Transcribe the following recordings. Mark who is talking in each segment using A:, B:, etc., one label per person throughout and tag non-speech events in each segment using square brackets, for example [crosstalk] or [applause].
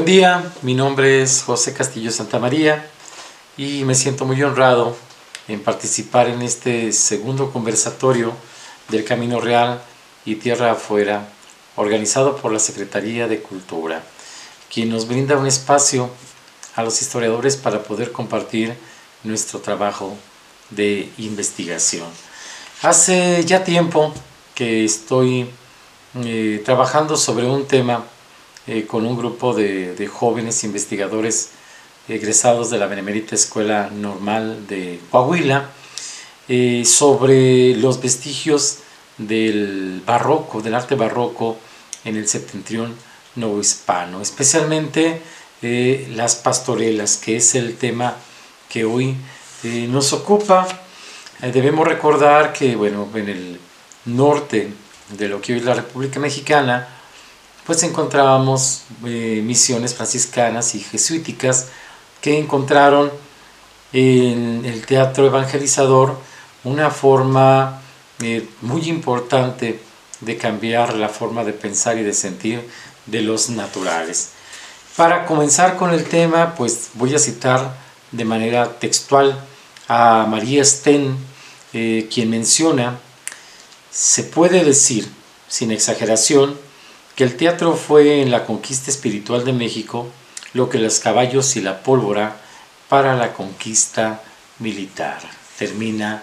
A: Buen día, mi nombre es José Castillo Santamaría y me siento muy honrado en participar en este segundo conversatorio del Camino Real y Tierra Afuera, organizado por la Secretaría de Cultura, quien nos brinda un espacio a los historiadores para poder compartir nuestro trabajo de investigación. Hace ya tiempo que estoy eh, trabajando sobre un tema eh, con un grupo de, jóvenes investigadores egresados de la Benemérita Escuela Normal de Coahuila eh, sobre los vestigios del barroco, del arte barroco en el septentrión novohispano, especialmente eh, las pastorelas, que es el tema que hoy nos ocupa. debemos recordar que bueno, en el norte de lo que hoy es la República Mexicana, pues encontrábamos eh, misiones franciscanas y jesuíticas que encontraron en el teatro evangelizador una forma eh, muy importante de cambiar la forma de pensar y de sentir de los naturales. Para comenzar con el tema, pues voy a citar de manera textual a María Sten, eh, quien menciona, se puede decir, sin exageración, que el teatro fue en la conquista espiritual de México lo que los caballos y la pólvora para la conquista militar. Termina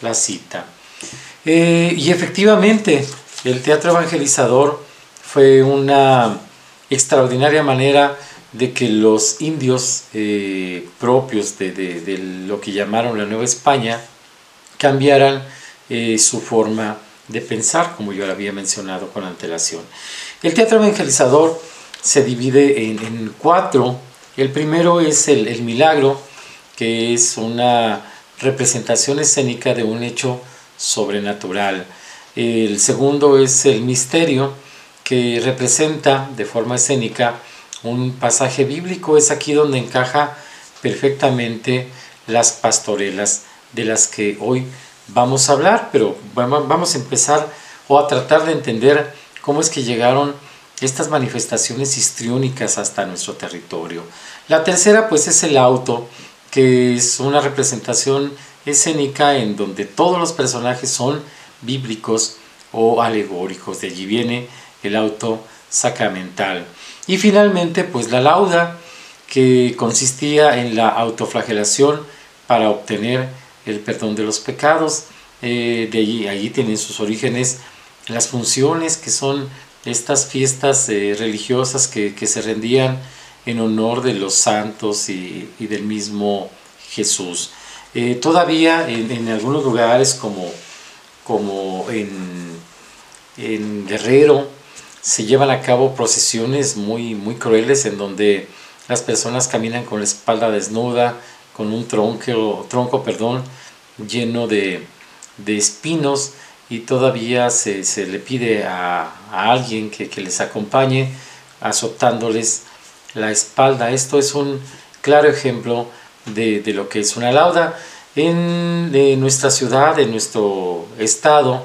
A: la cita. Eh, y efectivamente, el teatro evangelizador fue una extraordinaria manera de que los indios eh, propios de, lo que llamaron la Nueva España cambiaran eh, su forma de pensar, como yo lo había mencionado con antelación. El teatro evangelizador se divide en, cuatro. El primero es el, milagro, que es una representación escénica de un hecho sobrenatural. El segundo es el misterio, que representa de forma escénica un pasaje bíblico. Es aquí donde encaja perfectamente las pastorelas de las que hoy vamos a hablar, pero vamos a empezar o a tratar de entender cómo es que llegaron estas manifestaciones histriónicas hasta nuestro territorio. La tercera pues es el auto, que es una representación escénica en donde todos los personajes son bíblicos o alegóricos. De allí viene el auto sacramental. Y finalmente pues la lauda, que consistía en la autoflagelación para obtener el perdón de los pecados. Eh, de allí, allí tienen sus orígenes las funciones que son estas fiestas eh, religiosas que, se rendían en honor de los santos y, del mismo Jesús. Eh, todavía en, algunos lugares como, como en, en, Guerrero se llevan a cabo procesiones muy, muy crueles en donde las personas caminan con la espalda desnuda, con un tronco, tronco perdón, lleno de, de espinos y todavía se, le pide a, alguien que, les acompañe azotándoles la espalda. Esto es un claro ejemplo de, lo que es una lauda. En nuestra ciudad, en nuestro estado,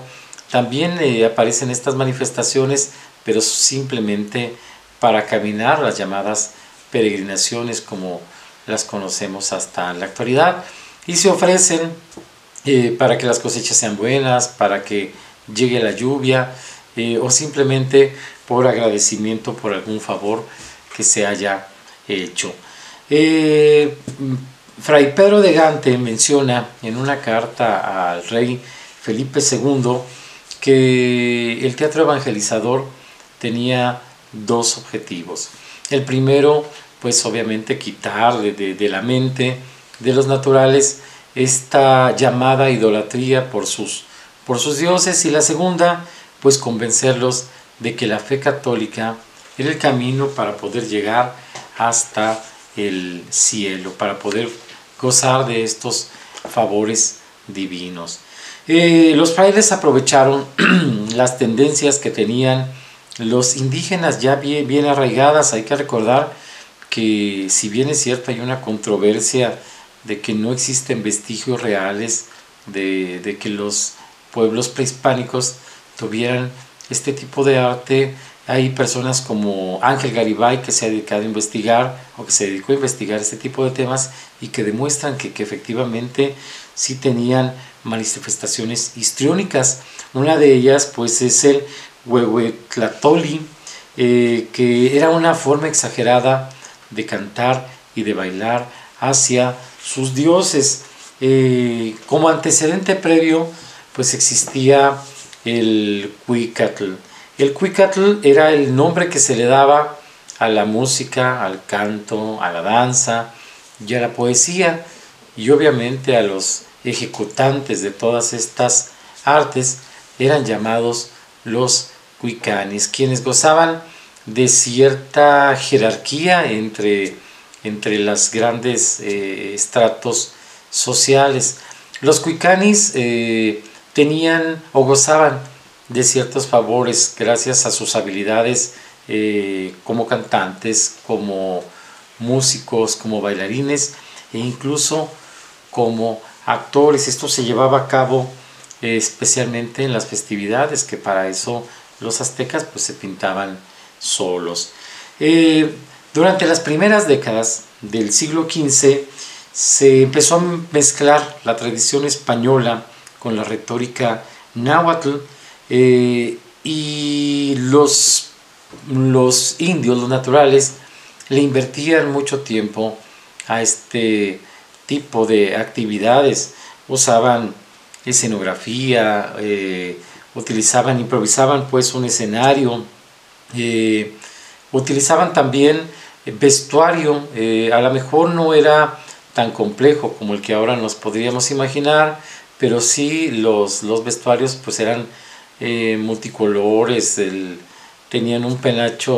A: también eh, aparecen estas manifestaciones, pero simplemente para caminar las llamadas peregrinaciones como las conocemos hasta la actualidad y se ofrecen eh, para que las cosechas sean buenas, para que llegue la lluvia eh, o simplemente por agradecimiento por algún favor que se haya hecho. Eh, Fray Pedro de Gante menciona en una carta al rey Felipe II que el teatro evangelizador tenía dos objetivos. El primero, pues obviamente quitar de la mente de los naturales esta llamada idolatría por sus, por sus dioses y la segunda, pues convencerlos de que la fe católica era el camino para poder llegar hasta el cielo, para poder gozar de estos favores divinos. Eh, los frailes aprovecharon [clears throat] las tendencias que tenían los indígenas ya bien, bien arraigadas. Hay que recordar que si bien es cierto hay una controversia de que no existen vestigios reales de, que los pueblos prehispánicos tuvieran este tipo de arte hay personas como Ángel Garibay que se ha dedicado a investigar o que se dedicó a investigar este tipo de temas y que demuestran que, que efectivamente sí tenían manifestaciones histriónicas. Una de ellas pues es el Huehuetlatoli, eh, que era una forma exagerada de cantar y de bailar hacia sus dioses. Eh, como antecedente previo, pues existía el Cuicatl. El Cuicatl era el nombre que se le daba a la música, al canto, a la danza y a la poesía y obviamente a los ejecutantes de todas estas artes eran llamados los cuicanis, quienes gozaban de cierta jerarquía entre, entre los grandes eh, estratos sociales. Los cuicanis eh, tenían o gozaban de ciertos favores gracias a sus habilidades eh, como cantantes, como músicos, como bailarines e incluso como actores. Esto se llevaba a cabo especialmente en las festividades, que para eso los aztecas pues se pintaban solos. Durante las primeras décadas del siglo XV se empezó a mezclar la tradición española con la retórica náhuatl eh, y los, los indios, los naturales, le invertían mucho tiempo a este tipo de actividades. Usaban escenografía, eh, utilizaban, improvisaban pues un escenario, eh, utilizaban también vestuario, eh, a lo mejor no era tan complejo como el que ahora nos podríamos imaginar, pero sí los, los vestuarios pues eran multicolores, tenían un penacho,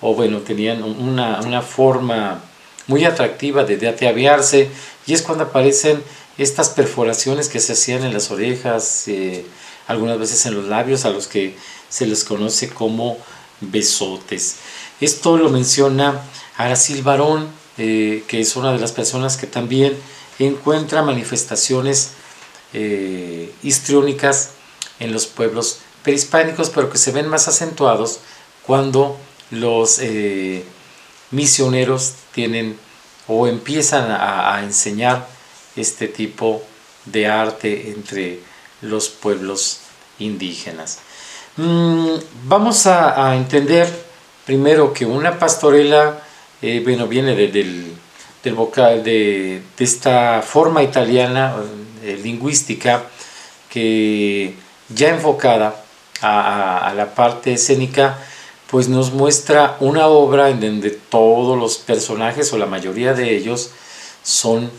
A: o bueno, tenían una, una forma muy atractiva de, de ataviarse, y es cuando aparecen estas perforaciones que se hacían en las orejas, eh, algunas veces en los labios, a los que se les conoce como besotes. Esto lo menciona Aracil Barón, eh, que es una de las personas que también encuentra manifestaciones eh, histriónicas en los pueblos prehispánicos, pero que se ven más acentuados cuando los misioneros tienen o empiezan a enseñar este tipo de arte entre los pueblos indígenas. Mm, vamos a, entender primero que una pastorela, eh, bueno, viene del, de, esta forma italiana eh, lingüística que ya enfocada a, a, la parte escénica, pues nos muestra una obra en donde todos los personajes o la mayoría de ellos son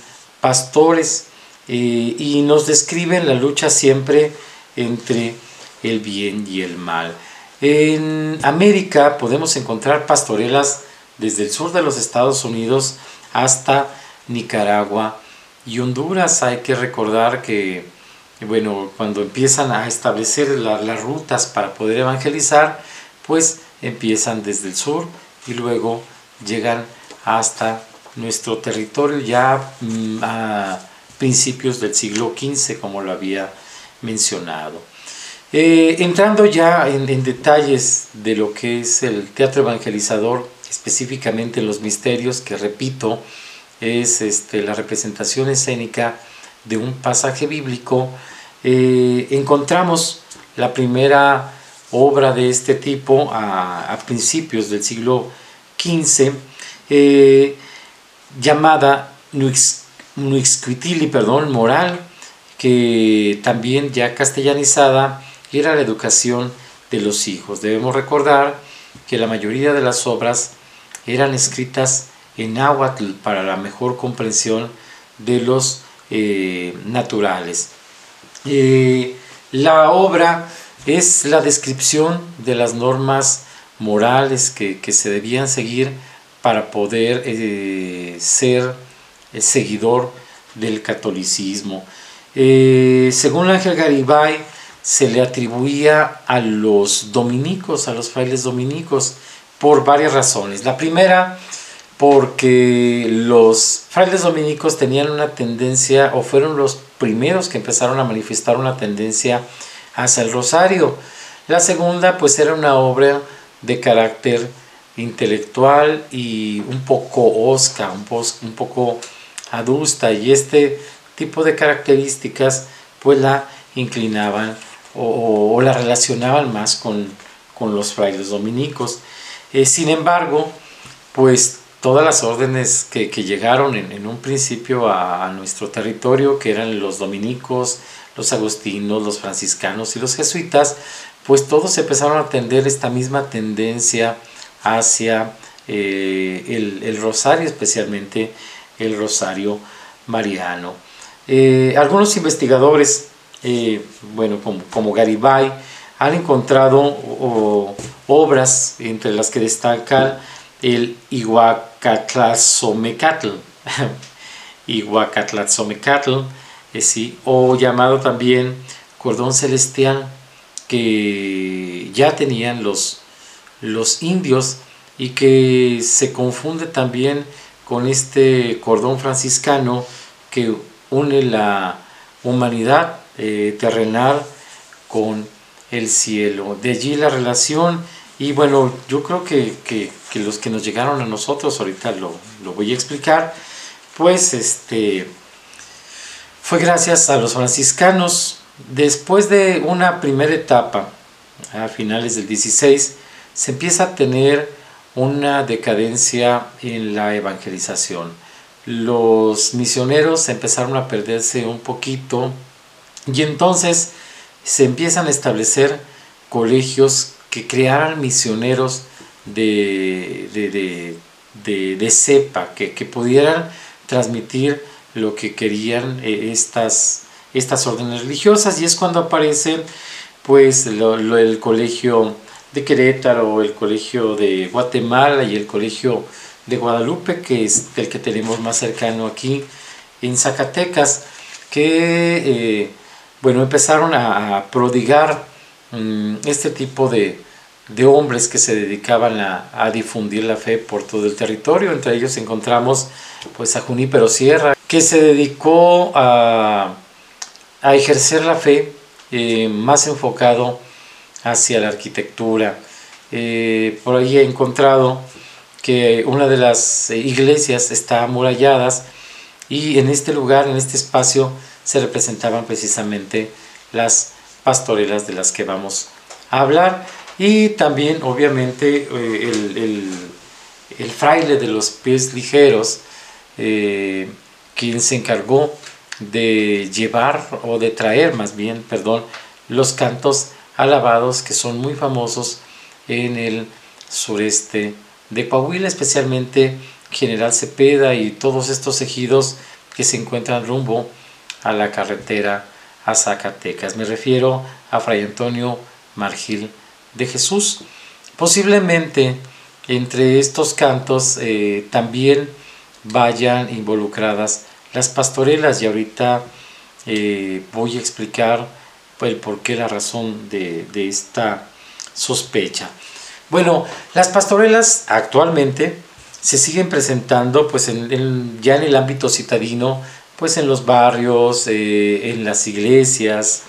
A: pastores eh, y nos describen la lucha siempre entre el bien y el mal. En América podemos encontrar pastorelas desde el sur de los Estados Unidos hasta Nicaragua y Honduras. Hay que recordar que, bueno, cuando empiezan a establecer las rutas para poder evangelizar, pues empiezan desde el sur y luego llegan hasta nuestro territorio ya mm, a principios del siglo XV, como lo había mencionado. Eh, entrando ya en, detalles de lo que es el teatro evangelizador, específicamente los misterios, que repito, es este, la representación escénica de un pasaje bíblico, eh, encontramos la primera obra de este tipo a, principios del siglo XV, llamada Nuixquitili, perdón, moral, que también ya castellanizada era la educación de los hijos. Debemos recordar que la mayoría de las obras eran escritas en náhuatl para la mejor comprensión de los eh, naturales. Eh, la obra es la descripción de las normas morales que, que se debían seguir para poder eh, ser seguidor del catolicismo. Según Ángel Garibay, se le atribuía a los dominicos, a los frailes dominicos, por varias razones. La primera, porque los frailes dominicos tenían una tendencia, o fueron los primeros que empezaron a manifestar una tendencia hacia el rosario. La segunda, pues era una obra de carácter intelectual y un poco osca, un, un poco adusta y este tipo de características pues la inclinaban o, la relacionaban más con, los frailes dominicos. Eh, sin embargo, pues todas las órdenes que, llegaron en, un principio a, nuestro territorio, que eran los dominicos, los agustinos, los franciscanos y los jesuitas, pues todos empezaron a tender esta misma tendencia hacia eh, el, rosario, especialmente el rosario mariano. Eh, algunos investigadores, eh, bueno, como, Garibay, han encontrado obras entre las que destacan el Iguacatlatzomecatl, [laughs] Iguacatlatzomecatl, sí, o llamado también cordón celestial, que ya tenían los, los indios y que se confunde también con este cordón franciscano que une la humanidad eh, terrenal con el cielo. De allí la relación y bueno, yo creo que, los que nos llegaron a nosotros, ahorita lo, lo, voy a explicar, pues este, fue gracias a los franciscanos. Después de una primera etapa, a finales del 16, se empieza a tener una decadencia en la evangelización. Los misioneros empezaron a perderse un poquito y entonces se empiezan a establecer colegios que crearan misioneros de, de, cepa, que, pudieran transmitir lo que querían eh, estas, estas órdenes religiosas. Y es cuando aparece pues el colegio de Querétaro, el colegio de Guatemala y el colegio de Guadalupe, que es el que tenemos más cercano aquí en Zacatecas, que eh, bueno, empezaron a, prodigar mm, este tipo de, hombres que se dedicaban a, difundir la fe por todo el territorio. Entre ellos encontramos pues a Junípero Sierra, que se dedicó a, ejercer la fe eh, más enfocado hacia la arquitectura. Eh, por ahí he encontrado que una de las iglesias está amuralladas y en este lugar, en este espacio, se representaban precisamente las pastorelas de las que vamos a hablar. Y también obviamente eh, el, fraile de los pies ligeros, eh, quien se encargó de llevar o de traer más bien, perdón, los cantos alabados que son muy famosos en el sureste de Coahuila, especialmente General Cepeda y todos estos ejidos que se encuentran rumbo a la carretera a Zacatecas. Me refiero a Fray Antonio Margil de Jesús. Posiblemente entre estos cantos eh, también vayan involucradas las pastorelas y ahorita eh, voy a explicar el por qué, la razón de, esta sospecha. Bueno, las pastorelas actualmente se siguen presentando pues ya en el ámbito citadino, pues en los barrios, eh, en las iglesias,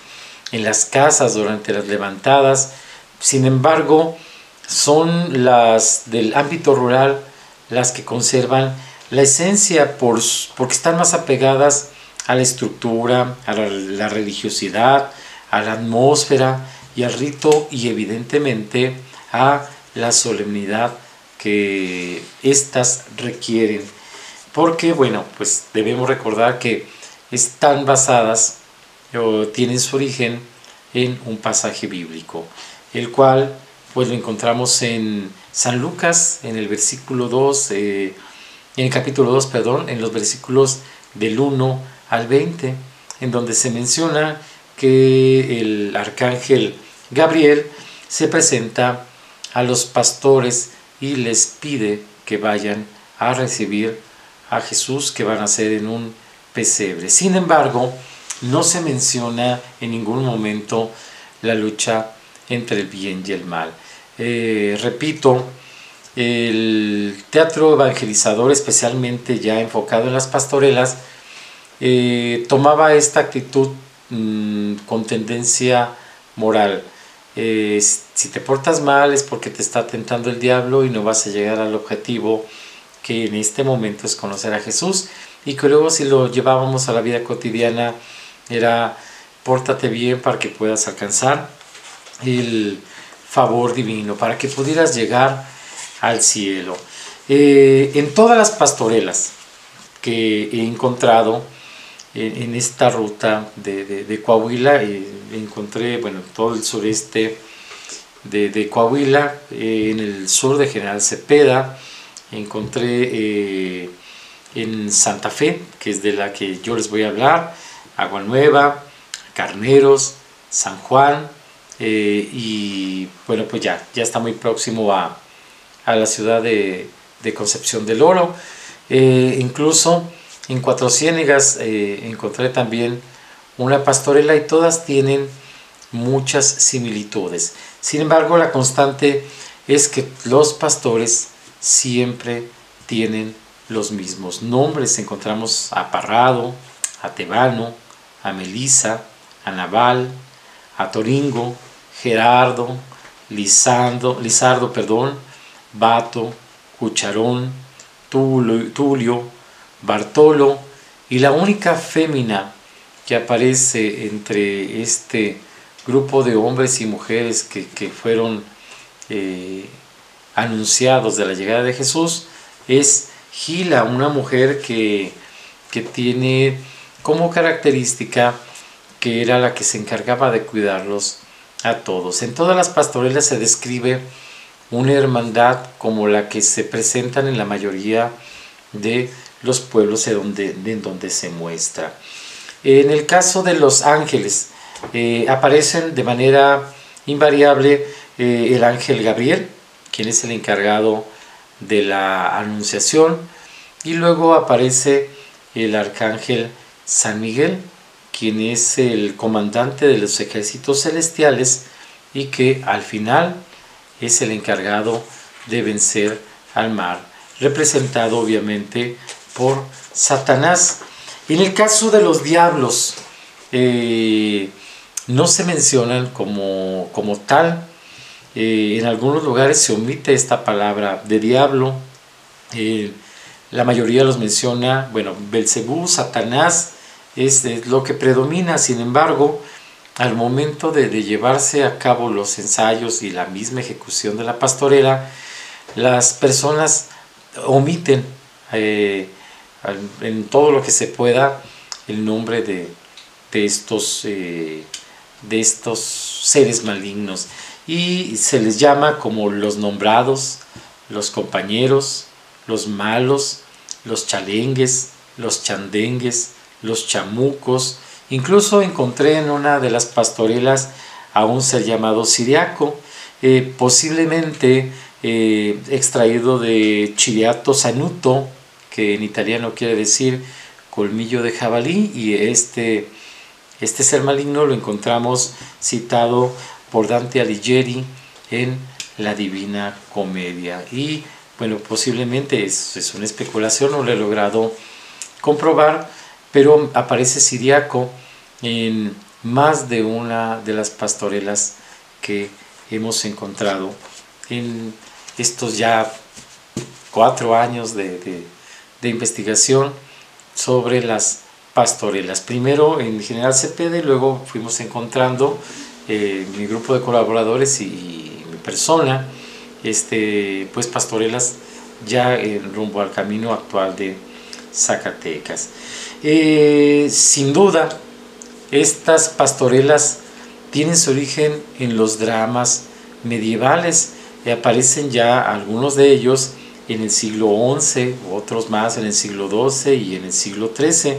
A: en las casas durante las levantadas. Sin embargo, son las del ámbito rural las que conservan la esencia por, porque están más apegadas a la estructura, a la religiosidad, a la atmósfera y al rito y evidentemente a la solemnidad que éstas requieren. Porque, bueno, pues debemos recordar que están basadas o tienen su origen en un pasaje bíblico, el cual pues lo encontramos en San Lucas, en el versículo 2, eh, en el capítulo 2, perdón, en los versículos del 1 al 20, en donde se menciona que el arcángel Gabriel se presenta a los pastores y les pide que vayan a recibir a Jesús que van a ser en un pesebre. Sin embargo, no se menciona en ningún momento la lucha entre el bien y el mal. Eh, repito, el teatro evangelizador, especialmente ya enfocado en las pastorelas, eh, tomaba esta actitud Mm, con tendencia moral. eh, si te portas mal es porque te está tentando el diablo y no vas a llegar al objetivo que en este momento es conocer a Jesús y que luego si lo llevábamos a la vida cotidiana era pórtate bien para que puedas alcanzar el favor divino, para que pudieras llegar al cielo. Eh, en todas las pastorelas que he encontrado en, esta ruta de, Coahuila, eh, encontré, bueno, todo el sureste de, Coahuila, eh, en el sur de General Cepeda, encontré en Santa Fe, que es de la que yo les voy a hablar, Agua Nueva, Carneros, San Juan, y bueno, pues ya, ya está muy próximo a, a la ciudad de, Concepción del Oro. Eh, incluso en Cuatro Ciénegas eh, encontré también una pastorela y todas tienen muchas similitudes. Sin embargo, la constante es que los pastores siempre tienen los mismos nombres. Encontramos a Parrado, a Tebano, a Melisa, a Naval, a Toringo, Gerardo, Lisando, Lizardo, perdón, Bato, Cucharón, Tulio, Bartolo y la única fémina que aparece entre este grupo de hombres y mujeres que, fueron eh, anunciados de la llegada de Jesús es Gila, una mujer que, que tiene como característica que era la que se encargaba de cuidarlos a todos. En todas las pastorelas se describe una hermandad como la que se presentan en la mayoría de los pueblos en donde, en donde se muestra. En el caso de los ángeles, eh, aparecen de manera invariable eh, el ángel Gabriel, quien es el encargado de la anunciación, y luego aparece el arcángel San Miguel, quien es el comandante de los ejércitos celestiales y que al final es el encargado de vencer al mar, representado obviamente por Satanás. En el caso de los diablos, eh, no se mencionan como, como tal. Eh, en algunos lugares se omite esta palabra de diablo. Eh, la mayoría los menciona, bueno, Belcebú, Satanás, es, lo que predomina. Sin embargo, al momento de, llevarse a cabo los ensayos y la misma ejecución de la pastorela, las personas omiten eh, en todo lo que se pueda el nombre de, estos, de estos seres malignos y se les llama como los nombrados, los compañeros, los malos, los chalengues, los chandengues, los chamucos, Incluso encontré en una de las pastorelas a un ser llamado siriaco, eh, posiblemente eh, extraído de Chiriato sanuto, que en italiano quiere decir colmillo de jabalí, y este, este ser maligno lo encontramos citado por Dante Alighieri en la Divina Comedia. Y bueno, posiblemente es, es una especulación, no lo he logrado comprobar, pero aparece siriaco en más de una de las pastorelas que hemos encontrado en estos ya cuatro años de, investigación sobre las pastorelas. Primero en General Cepeda y luego fuimos encontrando eh, mi grupo de colaboradores y, mi persona, este, pues pastorelas ya en rumbo al camino actual de Zacatecas. Eh, sin duda, estas pastorelas tienen su origen en los dramas medievales y aparecen ya algunos de ellos en el siglo XI, otros más en el siglo XII y en el siglo XIII.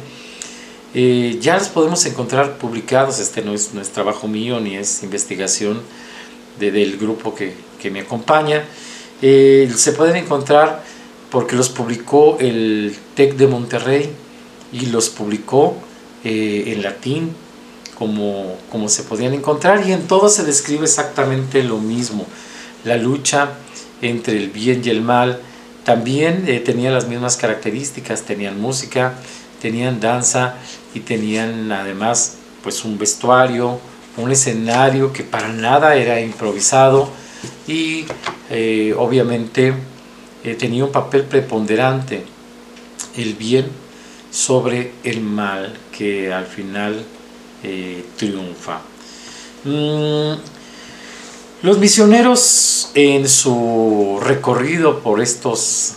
A: Eh, ya los podemos encontrar publicados, este no es, trabajo mío ni es investigación del grupo que, me acompaña. Eh, se pueden encontrar porque los publicó el TEC de Monterrey, y los publicó eh, en latín como, como se podían encontrar y en todo se describe exactamente lo mismo. La lucha entre el bien y el mal también eh, tenía las mismas características, tenían música, tenían danza y tenían además pues un vestuario, un escenario que para nada era improvisado y eh, obviamente eh, tenía un papel preponderante el bien sobre el mal que al final eh, triunfa. Mm, los misioneros en su recorrido por estos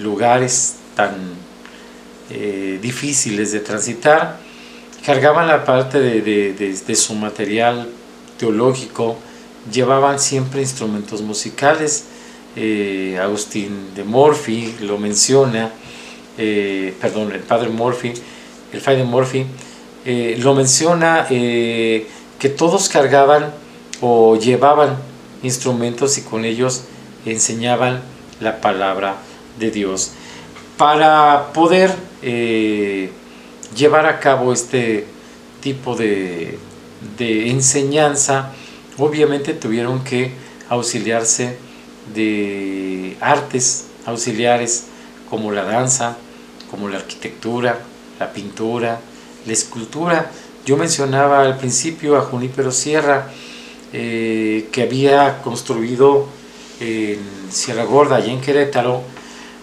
A: lugares tan difíciles de transitar, cargaban la parte de, su material teológico, llevaban siempre instrumentos musicales. Eh, Agustín de Morphy lo menciona, eh, perdón, el padre Morphy, el padre Morphy, eh, lo menciona que todos cargaban o llevaban instrumentos y con ellos enseñaban la palabra de Dios. Para poder llevar a cabo este tipo de, enseñanza, obviamente tuvieron que auxiliarse de artes auxiliares como la danza, como la arquitectura, la pintura, la escultura. Yo mencionaba al principio a Junípero Sierra, eh, que había construido en Sierra Gorda, allá en Querétaro,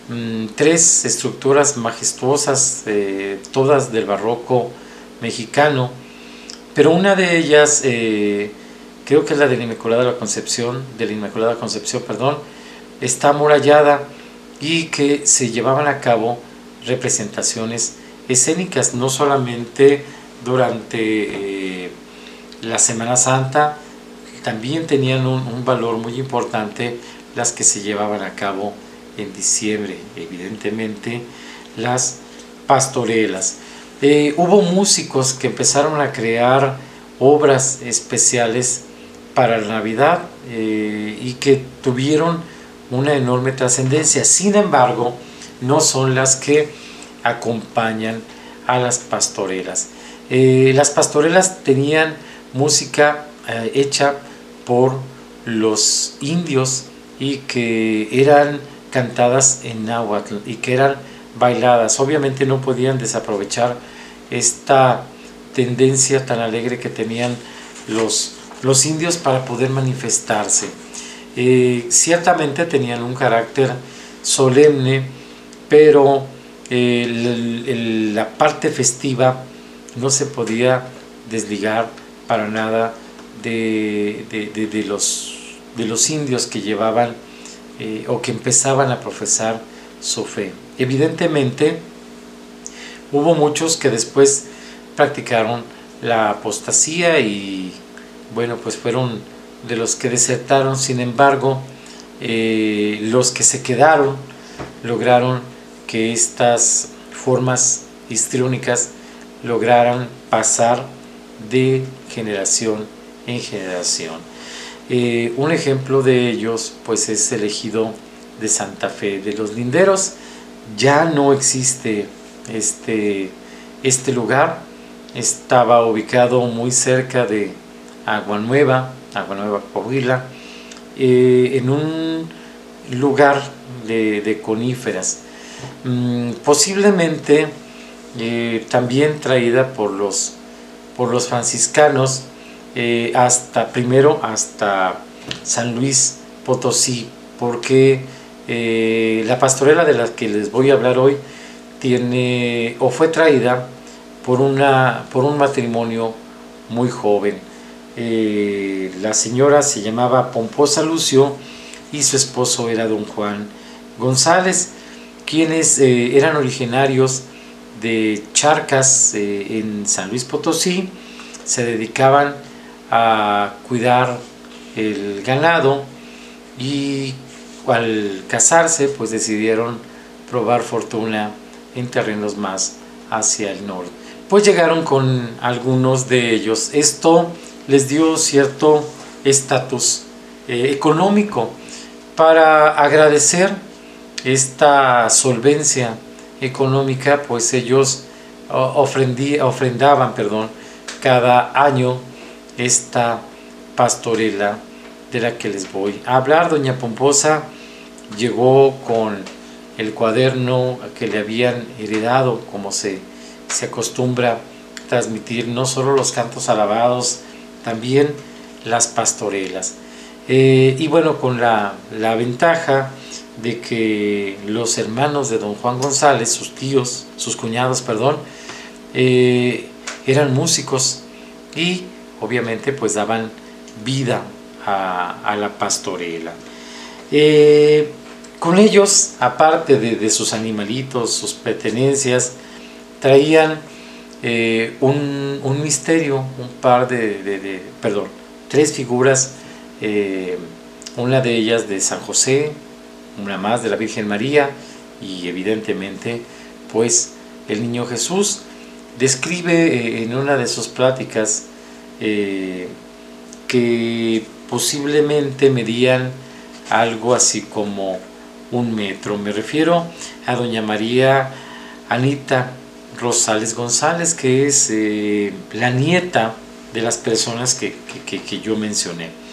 A: Mm, tres estructuras majestuosas, eh, todas del barroco mexicano, pero una de ellas, eh, creo que es la de la Inmaculada Concepción, de la Inmaculada Concepción, perdón, está amurallada y que se llevaban a cabo representaciones escénicas, no solamente durante eh, la Semana Santa, también tenían un, un valor muy importante las que se llevaban a cabo en diciembre, evidentemente, las pastorelas. Eh, hubo músicos que empezaron a crear obras especiales para la Navidad eh, y que tuvieron una enorme trascendencia. Sin embargo, no son las que acompañan a las pastorelas. Eh, las pastorelas tenían música hecha por los indios y que eran cantadas en náhuatl y que eran bailadas. Obviamente no podían desaprovechar esta tendencia tan alegre que tenían los, los indios para poder manifestarse. Eh, ciertamente tenían un carácter solemne, pero eh, la parte festiva no se podía desligar para nada de, de, de los indios que llevaban eh, o que empezaban a profesar su fe. Evidentemente, hubo muchos que después practicaron la apostasía y, bueno, pues fueron de los que desertaron, sin embargo, eh, los que se quedaron lograron que estas formas histriónicas lograran pasar de generación en generación. Eh, un ejemplo de ellos pues es el ejido de Santa Fe de los Linderos. Ya no existe este, este lugar, estaba ubicado muy cerca de Agua Nueva, Agua Nueva Coahuila, eh, en un lugar de, coníferas, mm, posiblemente eh, también traída por los, por los franciscanos eh, hasta primero hasta San Luis Potosí, porque eh, la pastorela de la que les voy a hablar hoy tiene o fue traída por, una, por un matrimonio muy joven. Eh, la señora se llamaba Pomposa Lucio y su esposo era don Juan González, quienes eran originarios de Charcas en San Luis Potosí, se dedicaban a cuidar el ganado y al casarse pues decidieron probar fortuna en terrenos más hacia el norte. Pues llegaron con algunos de ellos. Esto les dio cierto estatus eh, económico para agradecer esta solvencia económica, pues ellos ofrendaban perdón, cada año esta pastorela de la que les voy a hablar. Doña Pomposa llegó con el cuaderno que le habían heredado, como se, se acostumbra transmitir no solo los cantos alabados también las pastorelas. Eh, y bueno, con la, ventaja de que los hermanos de don Juan González, sus tíos, sus cuñados, perdón, eh, eran músicos y obviamente pues daban vida a, la pastorela. Eh, con ellos, aparte de, sus animalitos, sus pertenencias, traían un, misterio, un par de, perdón, tres figuras eh, una de ellas de San José, una más de la Virgen María y evidentemente pues el niño Jesús describe eh, en una de sus pláticas eh, que posiblemente medían algo así como un metro. Me refiero a doña María Anita Rosales González, que es la nieta de las personas que yo mencioné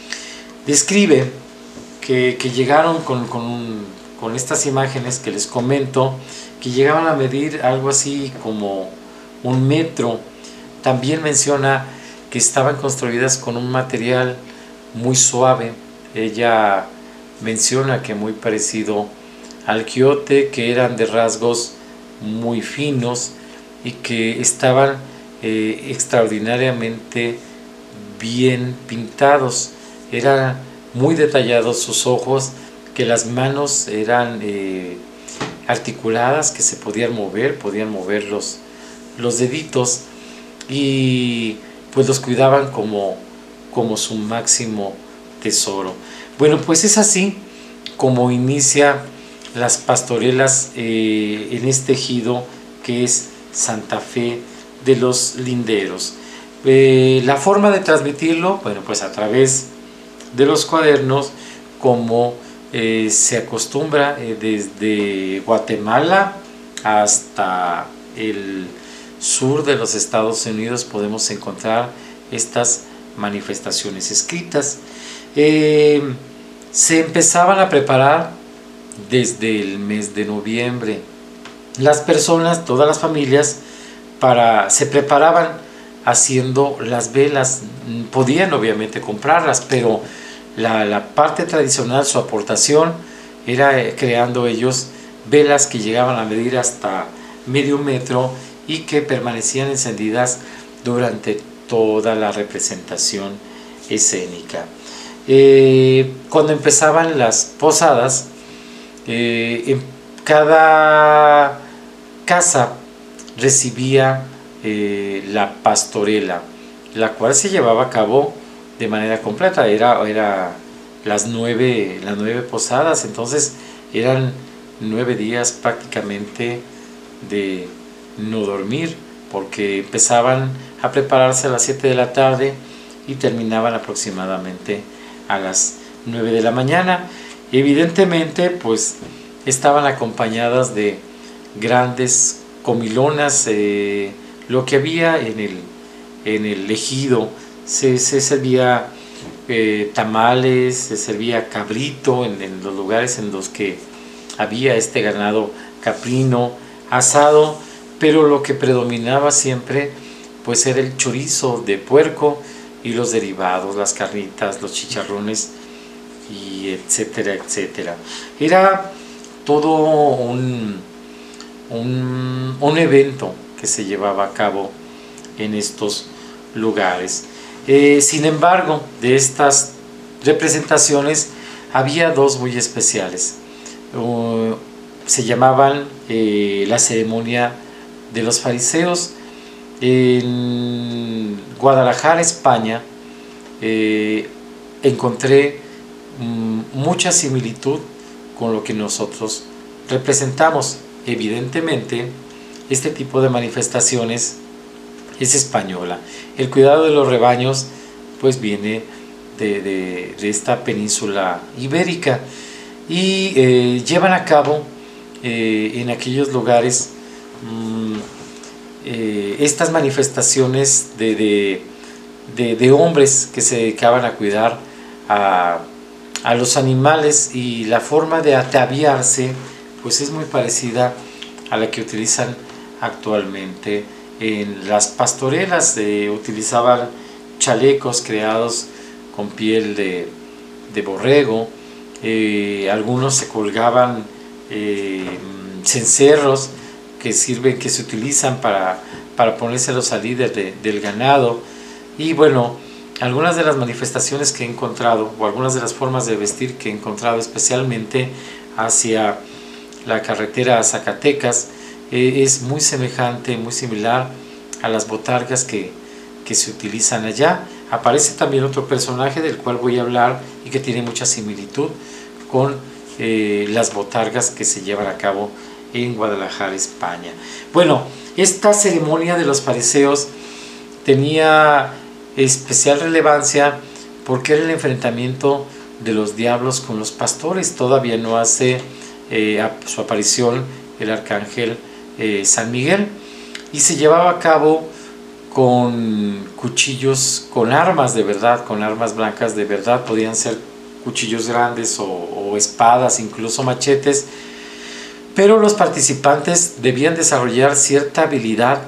A: describe que, llegaron con, estas imágenes que les comento, que llegaban a medir algo así como un metro. También menciona que estaban construidas con un material muy suave. Ella menciona que muy parecido al quiote, que eran de rasgos muy finos y que estaban eh, extraordinariamente bien pintados eran muy detallados sus ojos, que las manos eran eh, articuladas, que se podían mover, podían mover los, los deditos y pues los cuidaban como, como su máximo tesoro. Bueno, pues es así como inicia las pastorelas eh, en este ejido que es Santa Fe de los Linderos. Eh, la forma de transmitirlo, bueno, pues a través de los cuadernos como eh, se acostumbra desde Guatemala hasta el sur de los Estados Unidos podemos encontrar estas manifestaciones escritas. Eh, se empezaban a preparar desde el mes de noviembre. Las personas, todas las familias, para, se preparaban haciendo las velas. Podían obviamente comprarlas, pero la, parte tradicional, su aportación, era eh, creando ellos velas que llegaban a medir hasta medio metro y que permanecían encendidas durante toda la representación escénica. Eh, cuando empezaban las posadas, eh, en cada casa recibía la pastorela, la cual se llevaba a cabo de manera completa, era, era las, nueve, las nueve posadas, entonces eran nueve días prácticamente de no dormir, porque empezaban a prepararse a las 7 de la tarde y terminaban aproximadamente a las 9 de la mañana. Evidentemente, pues estaban acompañadas de grandes comilonas, eh, lo que había en el, en el ejido se, servía eh, tamales, se servía cabrito en, los lugares en los que había este ganado caprino, asado, pero lo que predominaba siempre pues era el chorizo de puerco y los derivados, las carnitas, los chicharrones y etcétera, etcétera. Era todo un, un, evento que se llevaba a cabo en estos lugares. Eh, sin embargo, de estas representaciones había dos muy especiales. se llamaban eh, la ceremonia de los fariseos. En Guadalajara, España, eh, encontré mm, mucha similitud con lo que nosotros representamos. Evidentemente, este tipo de manifestaciones es española. El cuidado de los rebaños pues viene de, esta península ibérica y eh, llevan a cabo eh, en aquellos lugares mm, eh, estas manifestaciones de, hombres que se dedicaban a cuidar a, a los animales y la forma de ataviarse pues es muy parecida a la que utilizan actualmente en las pastorelas se utilizaban chalecos creados con piel de, borrego, eh, algunos se colgaban eh, cencerros que sirven, que se utilizan para, para ponérselos al líder del ganado. Y bueno, algunas de las manifestaciones que he encontrado, o algunas de las formas de vestir que he encontrado, especialmente hacia la carretera a Zacatecas, eh, es muy semejante, muy similar a las botargas que, que se utilizan allá. Aparece también otro personaje del cual voy a hablar y que tiene mucha similitud con eh, las botargas que se llevan a cabo en Guadalajara, España. Bueno, esta ceremonia de los fariseos tenía especial relevancia porque era el enfrentamiento de los diablos con los pastores. Todavía no hace eh, su aparición el arcángel eh, San Miguel y se llevaba a cabo con cuchillos, con armas de verdad, con armas blancas de verdad, podían ser cuchillos grandes o, espadas, incluso machetes, pero los participantes debían desarrollar cierta habilidad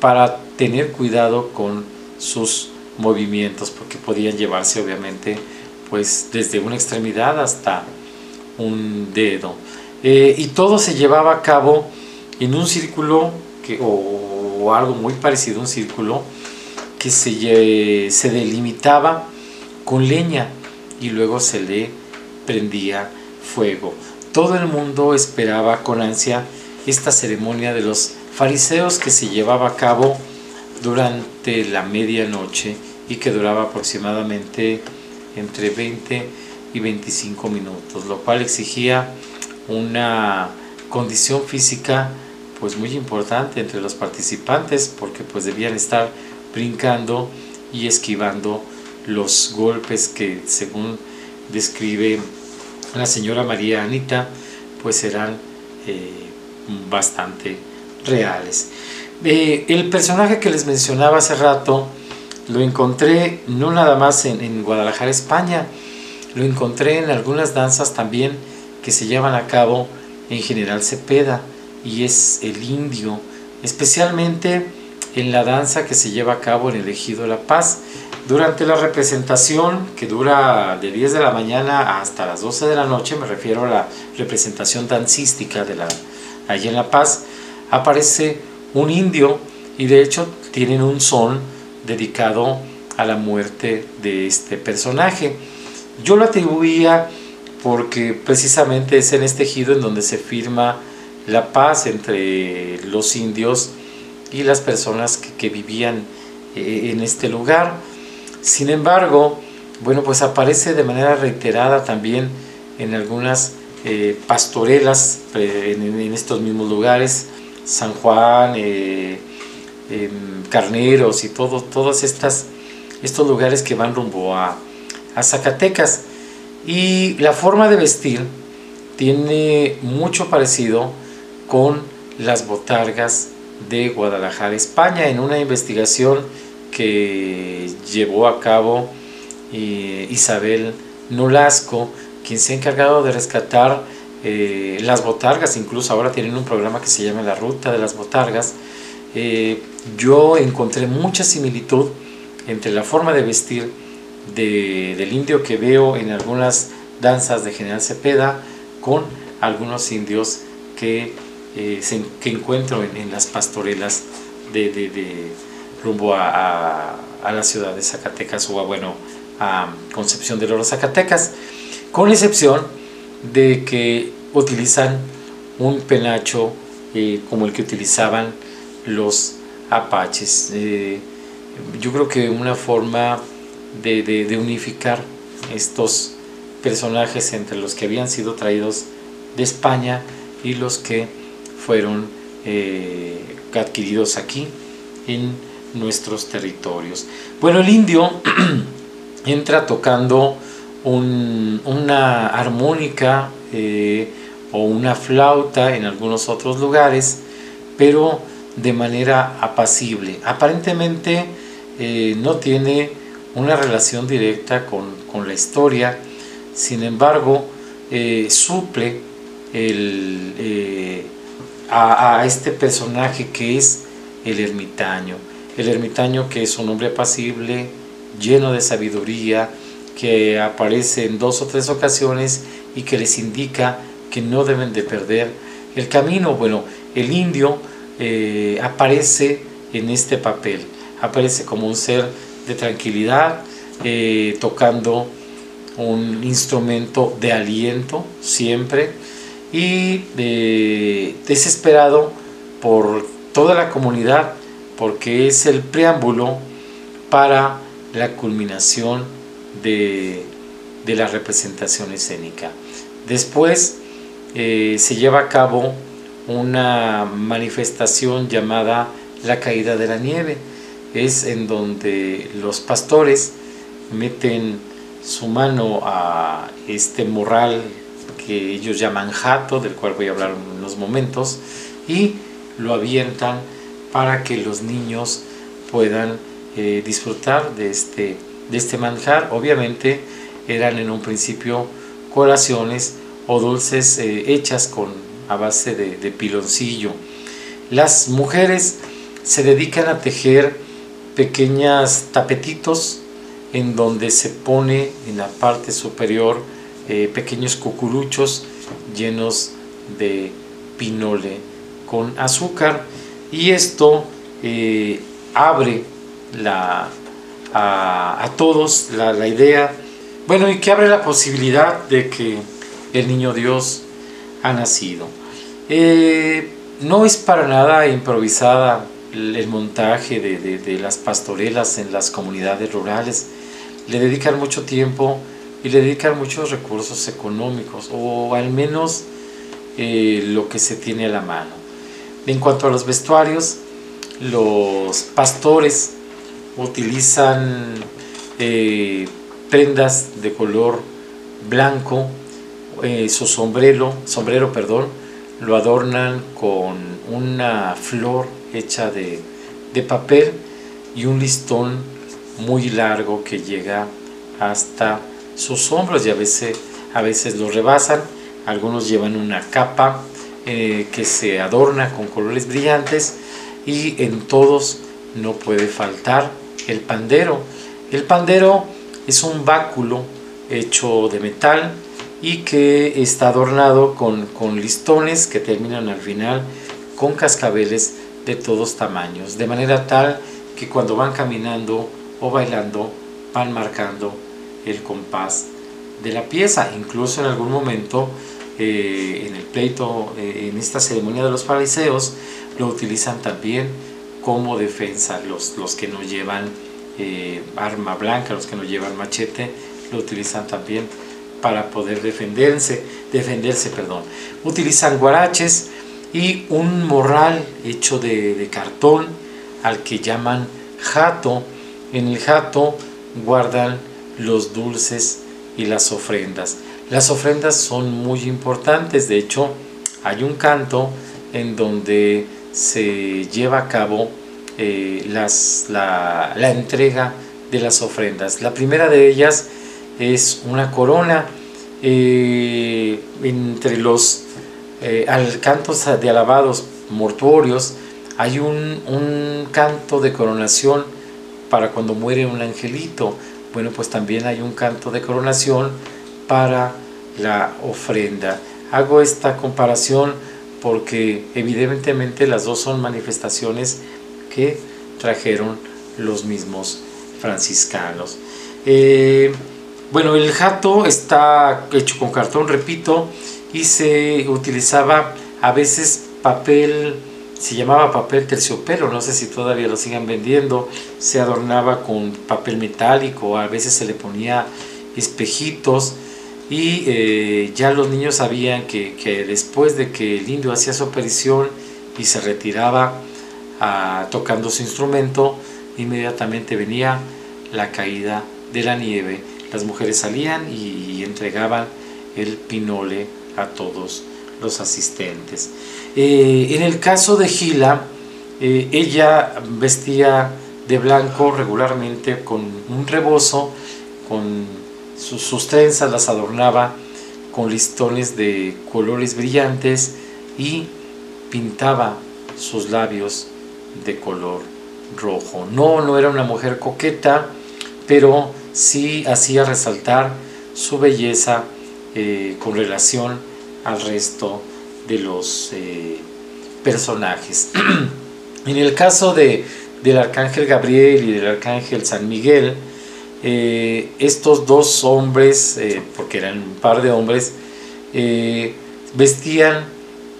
A: para tener cuidado con sus movimientos, porque podían llevarse obviamente pues desde una extremidad hasta un dedo. Eh, y todo se llevaba a cabo en un círculo o, algo muy parecido a un círculo que se, se delimitaba con leña y luego se le prendía fuego. Todo el mundo esperaba con ansia esta ceremonia de los fariseos que se llevaba a cabo durante la medianoche y que duraba aproximadamente entre 20 y 25 minutos, lo cual exigía una condición física pues muy importante entre los participantes porque pues debían estar brincando y esquivando los golpes que según describe la señora María Anita pues eran eh, bastante reales. Eh, el personaje que les mencionaba hace rato lo encontré no nada más en, en Guadalajara, España, lo encontré en algunas danzas también que se llevan a cabo en General Cepeda y es el indio, especialmente en la danza que se lleva a cabo en el Ejido La Paz. Durante la representación, que dura de 10 de la mañana hasta las 12 de la noche, me refiero a la representación dancística de la, allí en La Paz, aparece un indio y de hecho tienen un son dedicado a la muerte de este personaje. Yo lo atribuía porque precisamente es en este ejido en donde se firma la paz entre los indios y las personas que, vivían eh, en este lugar. Sin embargo, bueno, pues aparece de manera reiterada también en algunas eh, pastorelas eh, en, estos mismos lugares, San Juan, em, Carneros y todo, todos estas, estos lugares que van rumbo a Zacatecas. Y la forma de vestir tiene mucho parecido con las botargas de Guadalajara, España, en una investigación que llevó a cabo eh, Isabel Nolasco, quien se ha encargado de rescatar eh, las botargas, incluso ahora tienen un programa que se llama La Ruta de las Botargas. Eh, yo encontré mucha similitud entre la forma de vestir del indio que veo en algunas danzas de General Cepeda con algunos indios que, que encuentro en, las pastorelas de, rumbo a, la ciudad de Zacatecas o a, bueno, a Concepción del Oro, Zacatecas, con excepción de que utilizan un penacho eh, como el que utilizaban los apaches. Eh, yo creo que una forma de, unificar estos personajes entre los que habían sido traídos de España y los que fueron eh, adquiridos aquí en nuestros territorios. Bueno, el indio [clears throat] entra tocando una armónica eh, o una flauta en algunos otros lugares, pero de manera apacible. Aparentemente eh, no tiene una relación directa con, la historia, sin embargo, eh, suple a, este personaje que es el ermitaño. El ermitaño que es un hombre apacible, lleno de sabiduría, que aparece en dos o tres ocasiones y que les indica que no deben de perder el camino. Bueno, el indio eh, aparece en este papel, aparece como un ser de tranquilidad, eh, tocando un instrumento de aliento siempre y eh, desesperado por toda la comunidad porque es el preámbulo para la culminación de, la representación escénica. Después eh, se lleva a cabo una manifestación llamada la caída de la nieve. Es en donde los pastores meten su mano a este morral que ellos llaman jato, del cual voy a hablar en unos momentos, y lo avientan para que los niños puedan eh, disfrutar de este, de este manjar. Obviamente eran en un principio colaciones o dulces eh, hechas con, a base de, piloncillo. Las mujeres se dedican a tejer pequeñas tapetitos en donde se pone en la parte superior eh, pequeños cucuruchos llenos de pinole con azúcar y esto eh, abre la, a, todos la, idea, bueno, y que abre la posibilidad de que el niño Dios ha nacido. Eh, no es para nada improvisada el montaje de, las pastorelas en las comunidades rurales. Le dedican mucho tiempo y le dedican muchos recursos económicos, o al menos eh, lo que se tiene a la mano. En cuanto a los vestuarios, los pastores utilizan eh, prendas de color blanco, eh, su sombrero, sombrero perdón, lo adornan con una flor hecha de, papel y un listón muy largo que llega hasta sus hombros y a veces, a veces lo rebasan. Algunos llevan una capa eh, que se adorna con colores brillantes y en todos no puede faltar el pandero. El pandero es un báculo hecho de metal y que está adornado con, con listones que terminan al final con cascabeles de todos tamaños, de manera tal que cuando van caminando o bailando van marcando el compás de la pieza. Incluso en algún momento eh, en el pleito, eh, en esta ceremonia de los fariseos, lo utilizan también como defensa. Los, los que no llevan eh, arma blanca, los que no llevan machete, lo utilizan también para poder defenderse, defenderse, perdón. Utilizan guaraches y un morral hecho de, de cartón al que llaman jato. En el jato guardan los dulces y las ofrendas. Las ofrendas son muy importantes, de hecho hay un canto en donde se lleva a cabo eh, la, entrega de las ofrendas. La primera de ellas es una corona eh, entre los eh, cantos de alabados mortuorios hay un canto de coronación para cuando muere un angelito bueno, pues también hay un canto de coronación para la ofrenda. Hago esta comparación porque evidentemente las dos son manifestaciones que trajeron los mismos franciscanos. Eh, bueno, el jato está hecho con cartón, repito, y se utilizaba a veces papel se llamaba papel terciopelo, no sé si todavía lo sigan vendiendo, se adornaba con papel metálico, a veces se le ponía espejitos y eh, ya los niños sabían que, después de que el indio hacía su aparición y se retiraba ah, tocando su instrumento, inmediatamente venía la caída de la nieve. Las mujeres salían y entregaban el pinole a todos los asistentes. Eh, en el caso de Gila, eh, ella vestía de blanco regularmente con un rebozo, con sus, trenzas las adornaba con listones de colores brillantes y pintaba sus labios de color rojo. No, no era una mujer coqueta, pero sí hacía resaltar su belleza eh, con relación al resto de los eh, personajes. [clears throat] en el caso de, del arcángel Gabriel y del arcángel San Miguel, eh, estos dos hombres, porque eran un par de hombres, vestían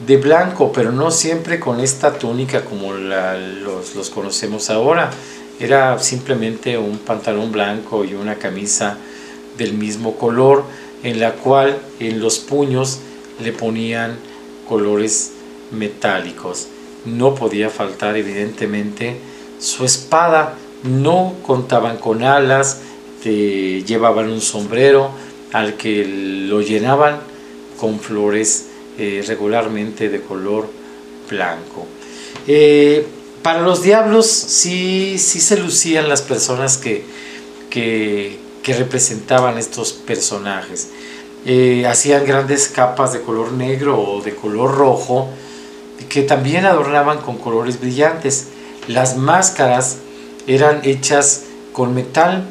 A: de blanco, pero no siempre con esta túnica como los, los, conocemos ahora. Era simplemente un pantalón blanco y una camisa del mismo color, en la cual en los puños le ponían colores metálicos. No podía faltar evidentemente su espada, no contaban con alas, llevaban un sombrero al que lo llenaban con flores eh, regularmente de color blanco. Eh, para los diablos sí, sí se lucían las personas que, que, representaban estos personajes. Eh, hacían grandes capas de color negro o de color rojo que también adornaban con colores brillantes. Las máscaras eran hechas con metal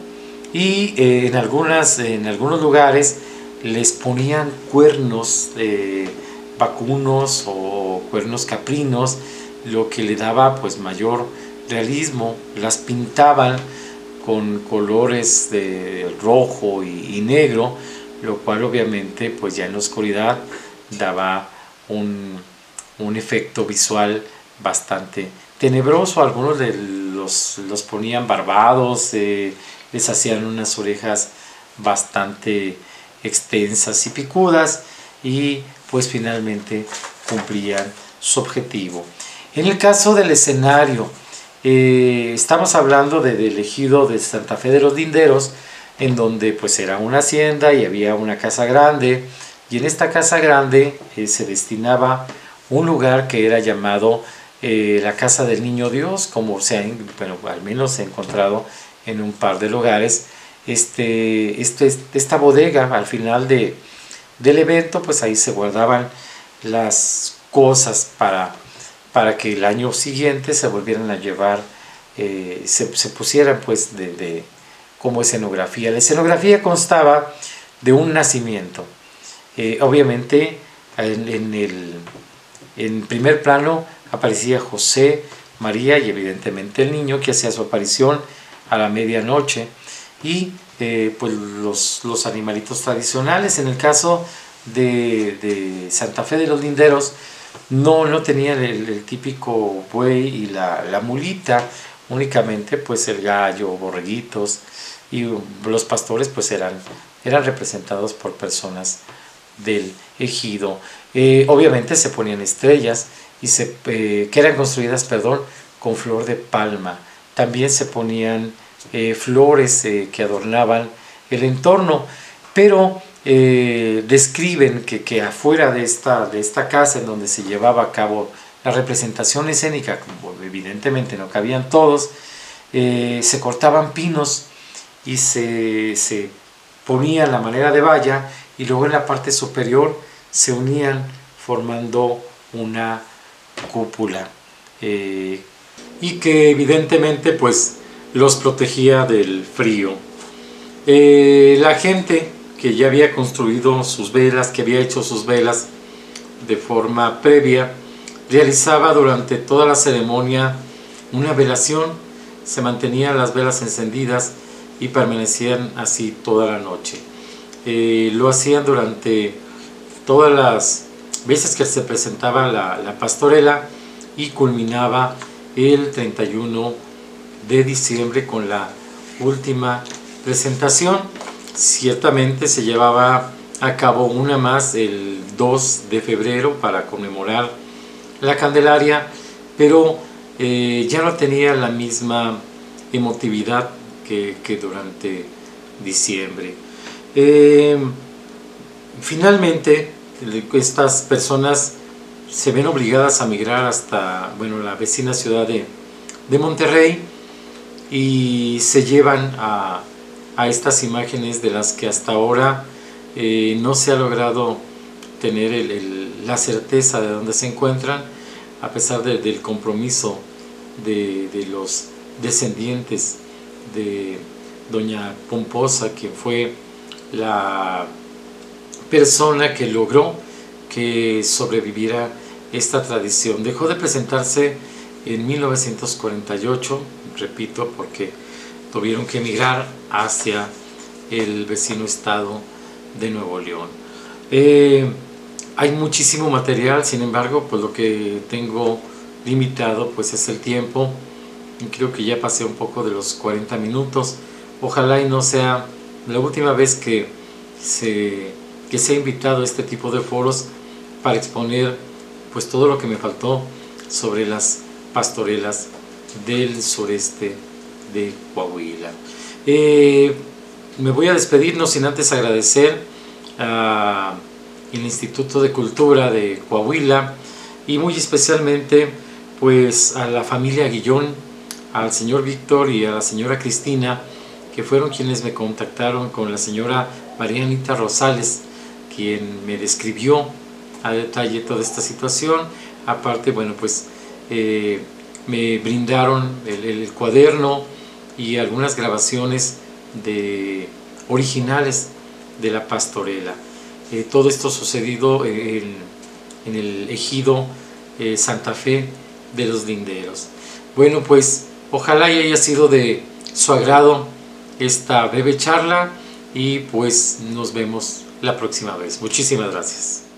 A: y en, algunas, en algunos lugares les ponían cuernos de vacunos o cuernos caprinos, lo que le daba pues mayor realismo. Las pintaban con colores de rojo y, negro, lo cual obviamente pues ya en la oscuridad daba un, efecto visual bastante tenebroso. Algunos de los, los ponían barbados, eh, les hacían unas orejas bastante extensas y picudas y pues finalmente cumplían su objetivo. En el caso del escenario, eh, estamos hablando del ejido de Santa Fe de los Linderos, en donde pues era una hacienda y había una casa grande, y en esta casa grande eh, se destinaba un lugar que era llamado eh, la casa del niño Dios, como se ha, bueno, al menos se encontrado en un par de lugares, este, este, esta bodega al final de, del evento, pues ahí se guardaban las cosas para, para que el año siguiente se volvieran a llevar, eh, se, pusieran pues de, como escenografía. La escenografía constaba de un nacimiento. Eh, obviamente en, el en primer plano aparecía José, María y evidentemente el niño que hacía su aparición a la medianoche y eh, pues los, los, animalitos tradicionales. En el caso de, Santa Fe de los Linderos, no, no tenían el, típico buey y la, mulita, únicamente pues el gallo, borreguitos y los pastores pues eran, eran representados por personas del ejido. Eh, obviamente se ponían estrellas y se, eh, que eran construidas perdón, con flor de palma. También se ponían eh, flores eh, que adornaban el entorno, pero eh, describen que, afuera de esta, de esta casa en donde se llevaba a cabo la representación escénica, evidentemente no cabían todos, se cortaban pinos y se, se ponía la manera de valla y luego en la parte superior se unían formando una cúpula y que evidentemente pues los protegía del frío. Eh, la gente que ya había construido sus velas, que había hecho sus velas de forma previa, realizaba durante toda la ceremonia una velación, se mantenían las velas encendidas y permanecían así toda la noche. Eh, lo hacían durante todas las veces que se presentaba la, la pastorela y culminaba el 31 de diciembre con la última presentación. Ciertamente se llevaba a cabo una más el 2 de febrero para conmemorar la Candelaria, pero eh, ya no tenía la misma emotividad que, durante diciembre. Eh, finalmente, estas personas se ven obligadas a migrar hasta bueno, la vecina ciudad de, de Monterrey, y se llevan a, estas imágenes de las que hasta ahora eh, no se ha logrado tener la certeza de dónde se encuentran, a pesar del compromiso de, los descendientes de, doña Pomposa, quien fue la persona que logró que sobreviviera esta tradición. Dejó de presentarse en 1948, repito, porque tuvieron que emigrar hacia el vecino estado de Nuevo León. Eh, hay muchísimo material, sin embargo, pues lo que tengo limitado pues es el tiempo. Creo que ya pasé un poco de los 40 minutos. Ojalá y no sea la última vez que se, que se ha invitado a este tipo de foros para exponer pues todo lo que me faltó sobre las pastorelas del sureste de Coahuila. Eh, me voy a despedir no sin antes agradecer al Instituto de Cultura de Coahuila y muy especialmente pues a la familia Guillón, al señor Víctor y a la señora Cristina, que fueron quienes me contactaron con la señora Marianita Rosales, quien me describió a detalle toda esta situación. Aparte, bueno, pues eh, me brindaron el, cuaderno y algunas grabaciones de originales de la pastorela. Eh, todo esto sucedido en, el ejido eh, Santa Fe de los Linderos. Bueno, pues ojalá y haya sido de su agrado esta breve charla y pues nos vemos la próxima vez. Muchísimas gracias.